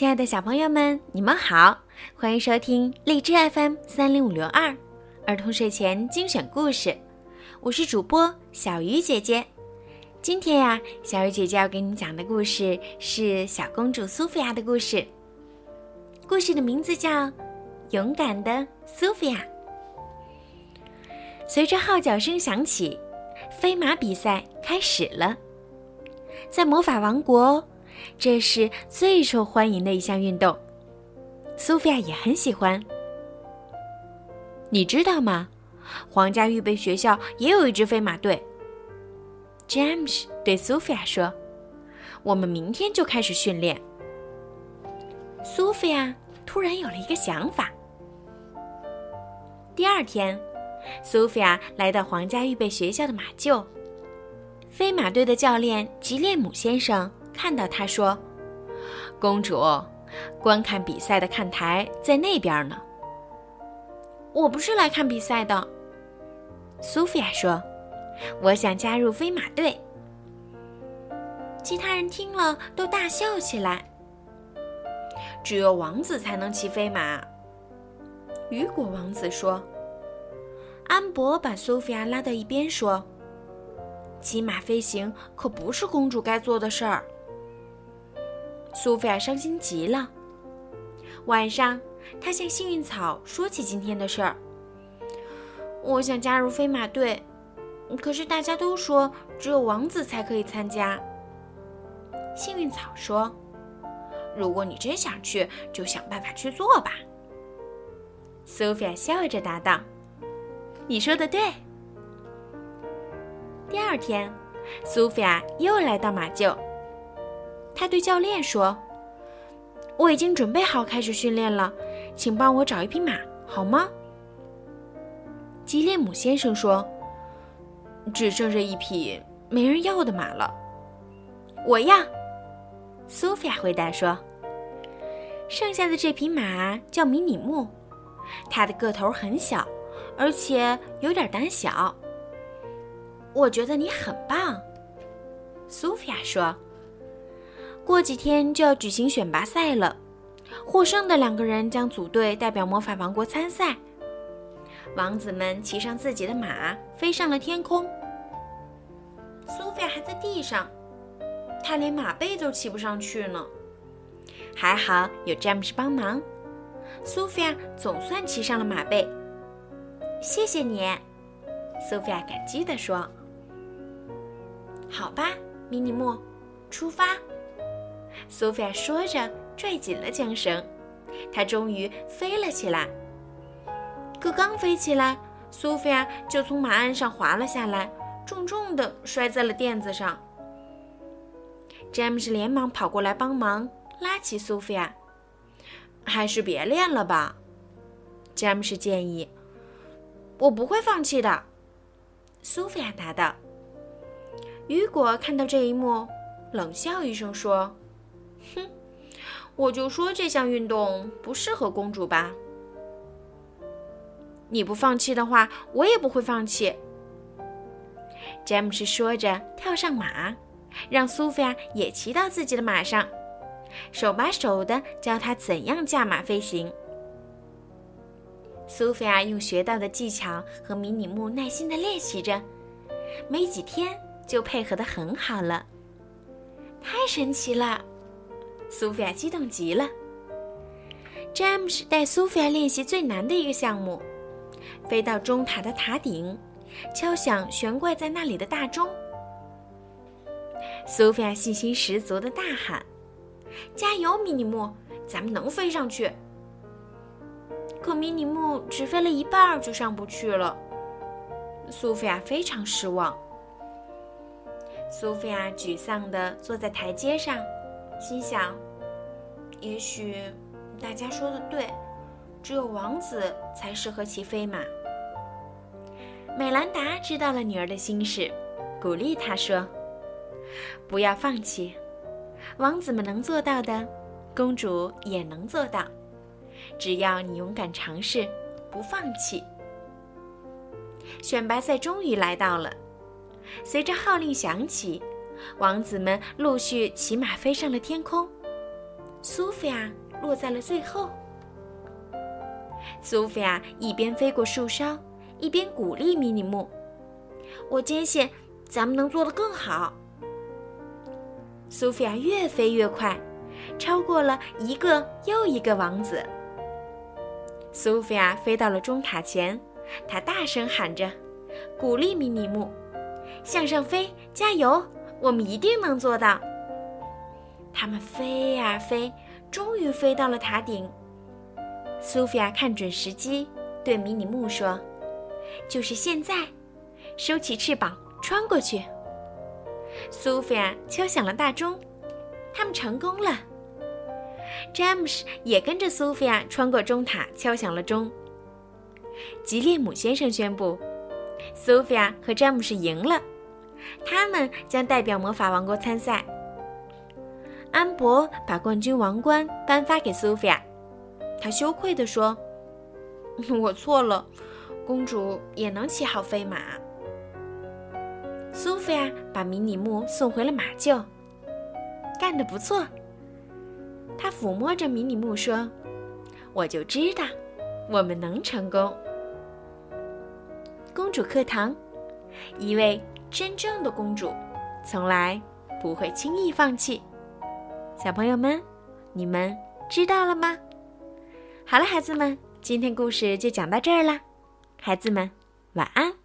亲爱的小朋友们，你们好，欢迎收听荔枝 FM 三零五六二儿童睡前精选故事，我是主播小鱼姐姐。今天呀，小鱼姐姐要给你讲的故事是小公主苏菲亚的故事。故事的名字叫《勇敢的苏菲亚》。随着号角声响起，飞马比赛开始了。在魔法王国。这是最受欢迎的一项运动，苏菲亚也很喜欢。你知道吗？皇家预备学校也有一支飞马队。詹姆斯对苏菲亚说：“我们明天就开始训练。”苏菲亚突然有了一个想法。第二天，苏菲亚来到皇家预备学校的马厩，飞马队的教练吉列姆先生。看到他说：“公主，观看比赛的看台在那边呢。”我不是来看比赛的，苏菲亚说：“我想加入飞马队。”其他人听了都大笑起来。只有王子才能骑飞马，雨果王子说。安博把苏菲亚拉到一边说：“骑马飞行可不是公主该做的事儿。”苏菲亚伤心极了。晚上，她向幸运草说起今天的事儿。我想加入飞马队，可是大家都说只有王子才可以参加。幸运草说：“如果你真想去，就想办法去做吧。”苏菲亚笑着答道：“你说的对。”第二天，苏菲亚又来到马厩。他对教练说：“我已经准备好开始训练了，请帮我找一匹马，好吗？”吉列姆先生说：“只剩下一匹没人要的马了。”我要。苏菲亚回答说：“剩下的这匹马叫迷你木，它的个头很小，而且有点胆小。”我觉得你很棒，苏菲亚说。过几天就要举行选拔赛了，获胜的两个人将组队代表魔法王国参赛。王子们骑上自己的马，飞上了天空。苏菲亚还在地上，她连马背都骑不上去呢。还好有詹姆斯帮忙，苏菲亚总算骑上了马背。谢谢你，苏菲亚感激地说。好吧，迷你木，出发。苏菲亚说着，拽紧了缰绳，她终于飞了起来。可刚飞起来，苏菲亚就从马鞍上滑了下来，重重地摔在了垫子上。詹姆斯连忙跑过来帮忙，拉起苏菲亚。还是别练了吧，詹姆斯建议。我不会放弃的，苏菲亚答道。雨果看到这一幕，冷笑一声说。哼，我就说这项运动不适合公主吧。你不放弃的话，我也不会放弃。詹姆斯说着，跳上马，让苏菲亚也骑到自己的马上，手把手的教她怎样驾马飞行。苏菲亚用学到的技巧和迷你木耐心的练习着，没几天就配合的很好了。太神奇了！苏菲亚激动极了。詹姆斯带苏菲亚练习最难的一个项目，飞到钟塔的塔顶，敲响悬挂在那里的大钟。苏菲亚信心十足的大喊：“加油，迷你木，咱们能飞上去！”可迷你木只飞了一半就上不去了。苏菲亚非常失望。苏菲亚沮丧地坐在台阶上。心想，也许大家说的对，只有王子才适合骑飞马。美兰达知道了女儿的心事，鼓励她说：“不要放弃，王子们能做到的，公主也能做到。只要你勇敢尝试，不放弃。”选拔赛终于来到了，随着号令响起。王子们陆续骑马飞上了天空，苏菲亚落在了最后。苏菲亚一边飞过树梢，一边鼓励米尼木：“我坚信咱们能做得更好。”苏菲亚越飞越快，超过了一个又一个王子。苏菲亚飞到了钟塔前，她大声喊着，鼓励米尼木：“向上飞，加油！我们一定能做到。”他们飞呀飞，终于飞到了塔顶。苏菲亚看准时机，对迷你木说：“就是现在，收起翅膀，穿过去。”苏菲亚敲响了大钟，他们成功了。詹姆斯也跟着苏菲亚穿过钟塔，敲响了钟。吉列姆先生宣布，苏菲亚和詹姆斯赢了，他们将代表魔法王国参赛。安博把冠军王冠颁发给苏菲亚，他羞愧地说：“ 我错了，公主也能骑好飞马。”苏菲亚把迷你木送回了马厩，干得不错。他抚摸着迷你木说：“我就知道，我们能成功。”公主课堂，一位真正的公主，从来不会轻易放弃。小朋友们，你们知道了吗？好了，孩子们，今天故事就讲到这儿啦。孩子们，晚安。